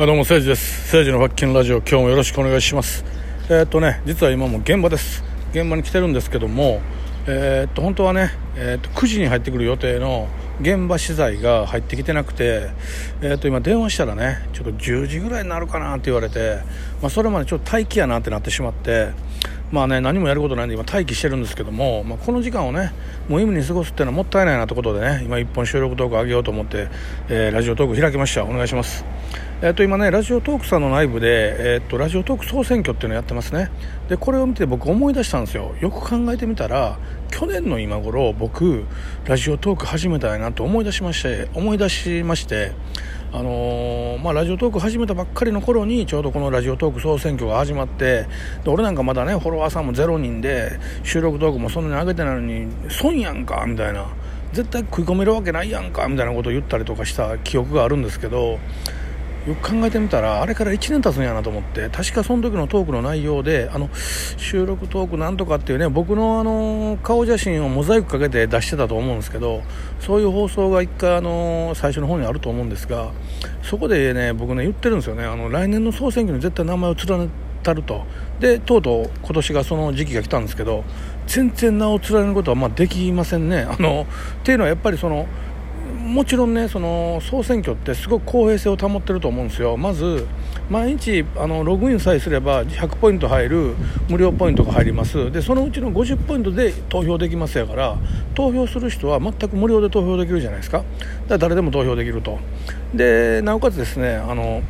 あどうも、誠治です。誠治の発見ラジオ、今日もよろしくお願いします。えー、っとね、実は今も現場です。現場に来てるんですけども、えー、っと、本当はね、えー、っと、9時に入ってくる予定の現場資材が入ってきてなくて、えっと、今電話したらね、ちょっと10時ぐらいになるかなって言われて、まあ、それまでちょっと待機やなってなってしまって、まあね、何もやることないんで今待機してるんですけども、まあ、この時間をね無意味に過ごすっていうのはもったいないなということでね今1本収録トーク上げようと思って、えー、ラジオトーク開きましたお願いしますえー、と今ねラジオトークさんの内部で、えー、とラジオトーク総選挙っていうのをやってますね。でこれを見て僕思い出したんですよ。よく考えてみたら去年の今頃僕ラジオトーク始めたいなと思い出しまして思い出しましてあのー、まあ、ラジオトーク始めたばっかりの頃にちょうどこのラジオトーク総選挙が始まってで俺なんかまだねフォロワーさんも0人で収録トークもそんなに上げてないのに損やんかみたいな。絶対食い込めるわけないやんかみたいなことを言ったりとかした記憶があるんですけどよく考えてみたらあれから1年経つんやなと思って確かその時のトークの内容であの収録トークなんとかっていうね僕のあの顔写真をモザイクかけて出してたと思うんですけどそういう放送が1回あの最初の方にあると思うんですがそこでね僕ね言ってるんですよね。あの来年の総選挙に絶対名前を連ねたると。でとうとう今年がその時期が来たんですけど全然名を連ねることはまあできませんね。あのっていうのはやっぱりそのもちろんねその総選挙ってすごく公平性を保ってると思うんですよ。まず毎日あのログインさえすれば100ポイント入る無料ポイントが入ります。でそのうちの50ポイントで投票できますやから投票する人は全く無料で投票できるじゃないですか。だから誰でも投票できると。でなおかつですねあの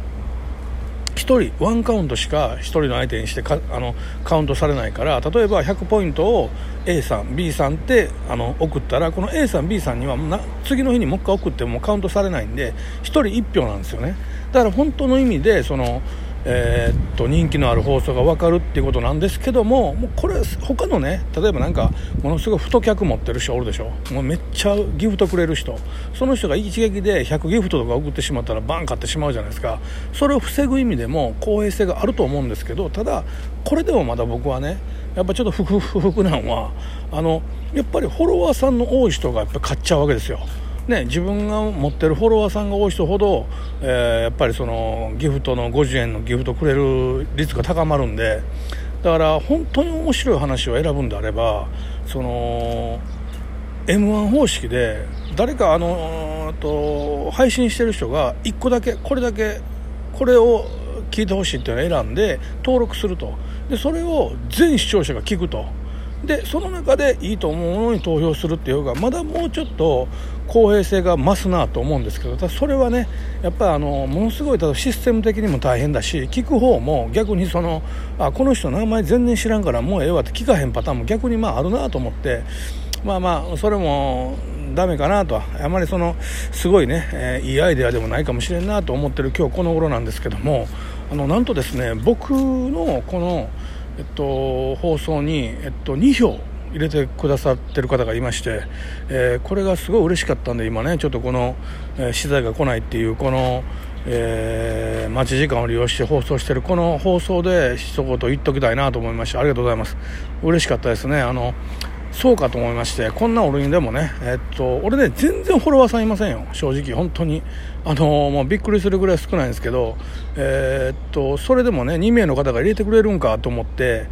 1人ワンカウントしか1人の相手にしてかあのカウントされないから例えば100ポイントを A さん B さんってあの送ったらこの A さん B さんにはな次の日にもう1回送ってもカウントされないんで1人1票なんですよね。だから本当の意味でそのえー、っと人気のある放送が分かるっていうことなんですけどももうこれ他のね例えばなんかものすごい太客持ってる人おるでしょ？もうめっちゃギフトくれる人。その人が一撃で100ギフトとか送ってしまったらバン買ってしまうじゃないですか。それを防ぐ意味でも公平性があると思うんですけどただこれでもまだ僕はねやっぱちょっと不服なんはあのやっぱりフォロワーさんの多い人がやっぱ買っちゃうわけですよ。ね、自分が持ってるフォロワーさんが多い人ほど、えー、やっぱりそのギフトの50円のギフトくれる率が高まるんでだから本当に面白い話を選ぶんであればその m 1方式で誰かあのと配信してる人が1個だけこれだけこれを聞いてほしいっていうのを選んで登録すると。でそれを全視聴者が聞くと。でその中でいいと思うものに投票するっていうかまだもうちょっと公平性が増すなと思うんですけどただそれはねやっぱりあのものすごいただシステム的にも大変だし聞く方も逆にそのあこの人名前全然知らんからもうええわって聞かへんパターンも逆にまああるなと思ってまあまあそれもダメかなとあまりそのすごいね、えー、いいアイデアでもないかもしれんなと思ってる今日この頃なんですけどもあのなんとですね僕のこのえっと、放送に、えっと、2票入れてくださってる方がいまして、えー、これがすごい嬉しかったんで今ねちょっとこの、えー、資材が来ないっていうこの、えー、待ち時間を利用して放送してるこの放送で一言言っときたいなと思いましてありがとうございます。嬉しかったですね。あのそうかと思いましてこんな俺にでもねえっと俺ね全然フォロワーさんいませんよ。正直本当に。あのもうびっくりするぐらい少ないんですけどえー、っとそれでもね2名の方が入れてくれるんかと思って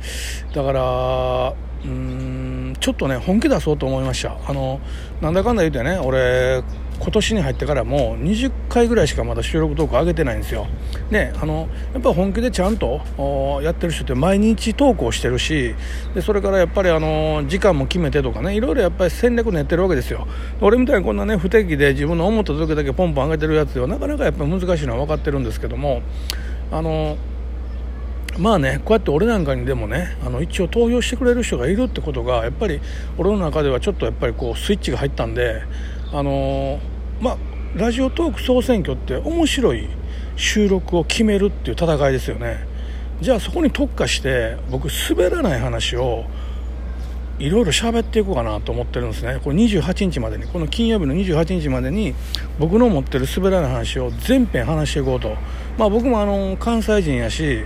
だからうんちょっとね本気出そうと思いました。あのなんだかんだ言うてね俺今年に入ってからもう20回ぐらいしかまだ収録トーク上げてないんですよ。ねあのやっぱ本気でちゃんとやってる人って毎日投稿してるしでそれからやっぱりあの時間も決めてとかねいろいろやっぱり戦略練ってるわけですよ。俺みたいにこんなね不適で自分の思った時だけポンポン上げてるやつではなかなかやっぱ難しいのは分かってるんですけどもあのまあねこうやって俺なんかにでもねあの一応投票してくれる人がいるってことがやっぱり俺の中ではちょっとやっぱりこうスイッチが入ったんであのまあラジオトーク総選挙って面白い収録を決めるっていう戦いですよね。じゃあそこに特化して僕滑らない話をいろいろ喋っていこうかなと思ってるんですね。これ28日までにこの金曜日の28日までに僕の持ってる滑らない話を全編話していこうと。まあ僕もあの関西人やし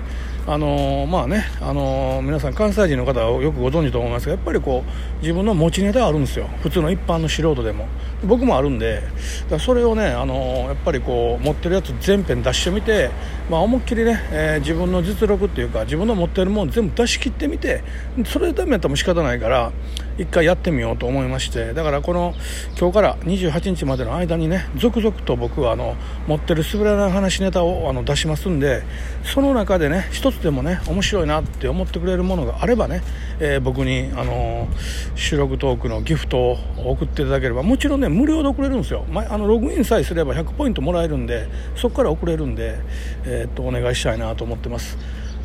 ああのまあね、あの皆さん関西人の方はよくご存知と思いますがやっぱりこう自分の持ちネタあるんですよ。普通の一般の素人でも。僕もあるんでだそれをね、あのやっぱりこう持ってるやつ全編出してみて、まあ、思いっきりね、え、自分の実力っていうか自分の持ってるもん全部出し切ってみてそれでダメやったらも仕方ないから一回やってみようと思いましてだからこの今日から28日までの間にね続々と僕はあの持ってる滑らない話ネタをあの出しますんでその中でね一つでもね面白いなって思ってくれるものがあればね、えー、僕にあの収録トークのギフトを送っていただければもちろんね無料で送れるんですよ、まあのログインさえすれば100ポイントもらえるんでそこから送れるんで、えー、っとお願いしたいなと思ってます。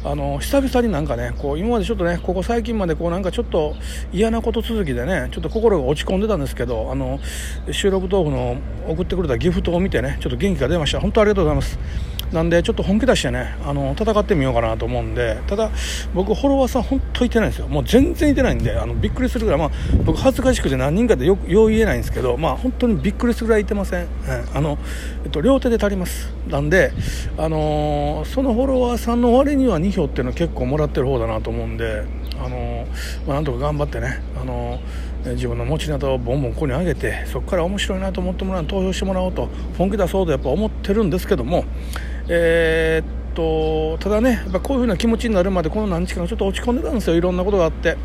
あの久々になんかねこう今までちょっとねここ最近までこうなんかちょっと嫌なこと続きでねちょっと心が落ち込んでたんですけどあの収録豆腐の送ってくれたギフトを見てねちょっと元気が出ました。本当ありがとうございます。なんでちょっと本気出してねあの戦ってみようかなと思うんでただ僕フォロワーさん本当いてないんですよ。もう全然いてないんであのびっくりするぐらい、まあ、僕恥ずかしくて何人かでよくよう言えないんですけどまあ本当にびっくりするぐらいいてません、あのえっと、両手で足ります。なんで、あのー、そのフォロワーさんの割には2票っていうのは結構もらってる方だなと思うんで、あのー、まあ、なんとか頑張ってね、あのー、自分の持ちネタをボンボンここに上げてそこから面白いなと思ってもらう投票してもらおうと本気出そうとやっぱ思ってるんですけどもえー、っとただねやっぱこういう風な気持ちになるまでこの何日間ちょっと落ち込んでたんですよ。いろんなことがあって。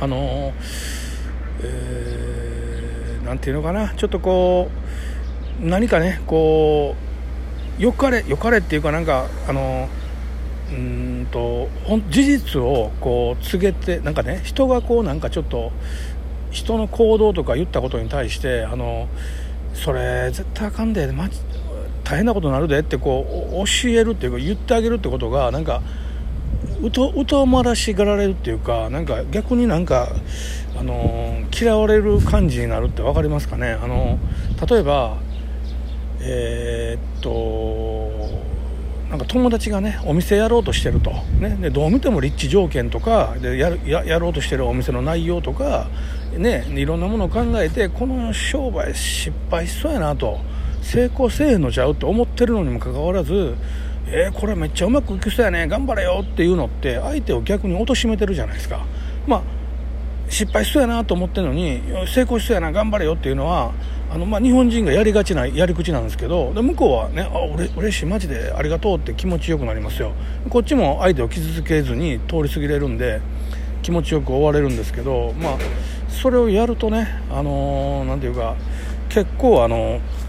あのえー、ていうのかな。ちょっとこう何かねこうよかれよかれっていうかなんかあのうんと事実をこう告げてなんかね人がこうなんかちょっと人の行動とか言ったことに対してあのそれ絶対あかんでま大変なことになるでってこう教えるっていうか言ってあげるってことがなんか疎まらしがられるっていうかなんか逆になんか、あの嫌われる感じになるって分かりますかね、あの例えばえー、っとなんか友達がねお店やろうとしてると、ね、でどう見ても立地条件とかでやややろうとしてるお店の内容とか、ね、いろんなものを考えてこの商売失敗しそうやなと。成功せえへんのちゃうって思ってるのにもかかわらずえー、これめっちゃうまくいきそうやね頑張れよっていうのって相手を逆に貶めてるじゃないですか。まあ失敗しそうやなと思ってるのに成功しそうやな頑張れよっていうのはあの、まあ、日本人がやりがちなやり口なんですけどで向こうはねあ俺嬉しいマジでありがとうって気持ちよくなりますよ。こっちも相手を傷つけずに通り過ぎれるんで気持ちよく終われるんですけどまあそれをやるとねあのー、ていうか結構あのー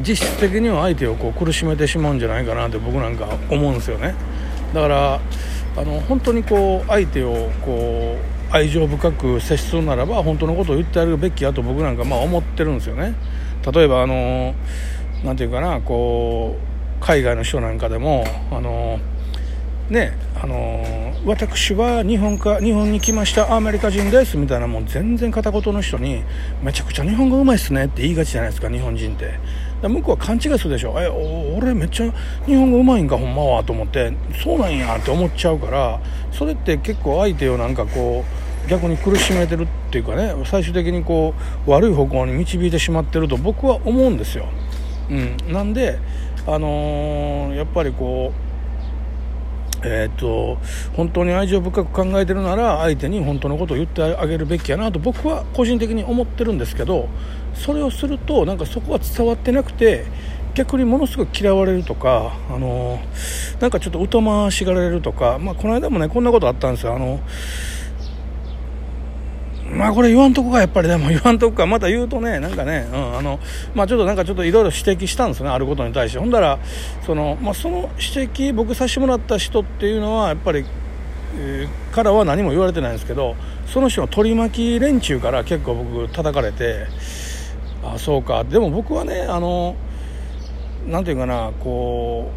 実質的には相手をこう苦しめてしまうんじゃないかなって僕なんか思うんですよね。だからあの本当にこう相手をこう愛情深く接するならば本当のことを言ってやるべきやと僕なんかまあ思ってるんですよね。例えばあのなんていうかなこう海外の人なんかでもあのねあの私は日本か日本に来ましたアメリカ人ですみたいなもん全然片言の人にめちゃくちゃ日本語うまいっすねって言いがちじゃないですか日本人って。向こうは勘違いするでしょ。え俺めっちゃ日本語うまいんかほんまはと思って。そうなんやって思っちゃうからそれって結構相手をなんかこう逆に苦しめてるっていうかね最終的にこう悪い方向に導いてしまってると僕は思うんですよ、うん、なんであのー、やっぱりこうえーと、本当に愛情深く考えてるなら相手に本当のことを言ってあげるべきやなと僕は個人的に思ってるんですけどそれをするとなんかそこは伝わってなくて逆にものすごく嫌われるとか、あのなんかちょっと疎ましがられるとか、まあ、この間もねこんなことあったんですよ。あのまあこれ言わんとこがやっぱりでも言わんとこかまた言うとね なんかね、うん、あのまあちょっとなんかちょっといろいろ指摘したんですねあることに対して。ほんだらそのまあその指摘僕させてもらった人っていうのはやっぱり、えー、からは何も言われてないんですけどその人の取り巻き連中から結構僕叩かれてあそうか。でも僕はねあのなんていうかなこ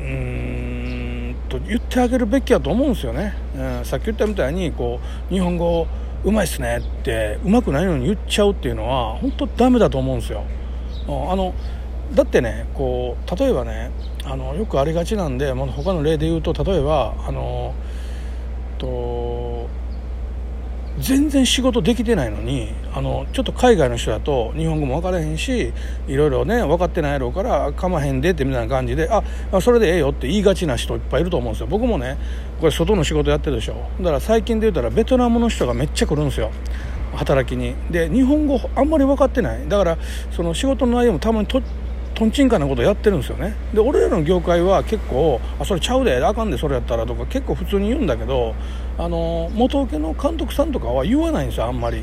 ううんと言ってあげるべきやと思うんですよね、うん、さっき言ったみたいにこう日本語うまいっすねってうまくないのに言っちゃうっていうのは本当ダメだと思うんですよ、あのだってねこう例えばねあのよくありがちなんで、まあ、他の例で言うと例えばあのと全然仕事できてないのにあのちょっと海外の人だと日本語も分からへんしいろいろね分かってないやろうからかまへんでってみたいな感じであそれでええよって言いがちな人いっぱいいると思うんですよ。僕もねこれ外の仕事やってるでしょ。だから最近で言うたらベトナムの人がめっちゃ来るんですよ。働きに。で日本語あんまり分かってない。だからその仕事の内容もたまにとんちんかなことやってるんですよね。で俺らの業界は結構「あそれちゃうであかんでそれやったら」とか結構普通に言うんだけどあの元請けの監督さんとかは言わないんですよあんまり。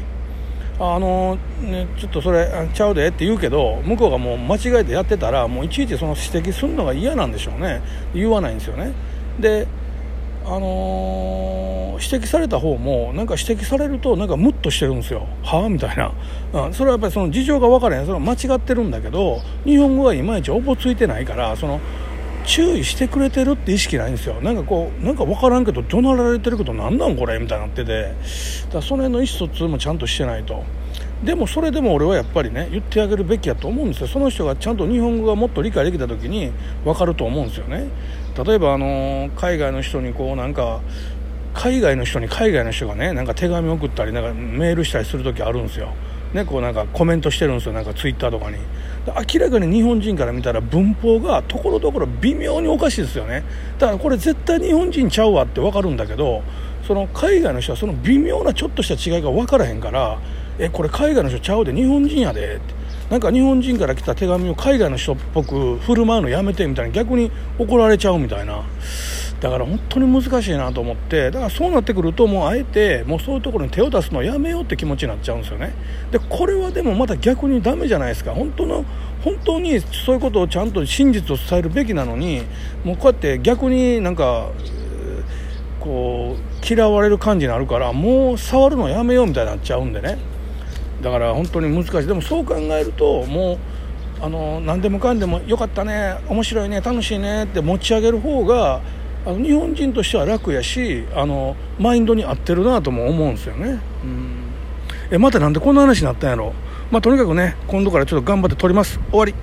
あの、ね、ちょっとそれちゃうでって言うけど向こうがもう間違えてやってたらもういちいちその指摘するのが嫌なんでしょうね。言わないんですよね。であのー、指摘された方もなんか指摘されるとなんかムッとしてるんですよ。はあ？みたいな、うん、それはやっぱりその事情が分からへん。それは間違ってるんだけど日本語がいまいちおぼついてないからその注意してくれてるって意識ないんですよ。なんかこうなんか分からんけど怒鳴られてるけど何なんこれ？みたいになってて。だからその辺の意思疎通もちゃんとしてないと。でもそれでも俺はやっぱりね言ってあげるべきやと思うんですよ。その人がちゃんと日本語がもっと理解できた時に分かると思うんですよね。例えばあの海外の人にこうなんか海外の人に海外の人がねなんか手紙送ったりなんかメールしたりする時あるんですよ。ね、こうなんかコメントしてるんですよなんかツイッターとかに。明らかに日本人から見たら文法がところどころ微妙におかしいですよね。だからこれ絶対日本人ちゃうわって分かるんだけどその海外の人はその微妙なちょっとした違いが分からへんからえこれ海外の人ちゃうで日本人やでって。なんか日本人から来た手紙を海外の人っぽく振る舞うのやめてみたいな逆に怒られちゃうみたいな。だから本当に難しいなと思って。だからそうなってくるともうあえてもうそういうところに手を出すのをやめようって気持ちになっちゃうんですよね。でこれはでもまた逆にダメじゃないですか。本当の本当にそういうことをちゃんと真実を伝えるべきなのにもうこうやって逆になんかこう嫌われる感じになるからもう触るのやめようみたいになっちゃうんでね。だから本当に難しい。でもそう考えるともうあの何でもかんでもよかったね面白いね楽しいねって持ち上げる方があの日本人としては楽やしあのマインドに合ってるなとも思うんですよね。うん。えまたなんでこんな話になったんやろ。まあとにかくね今度からちょっと頑張って撮ります。終わり。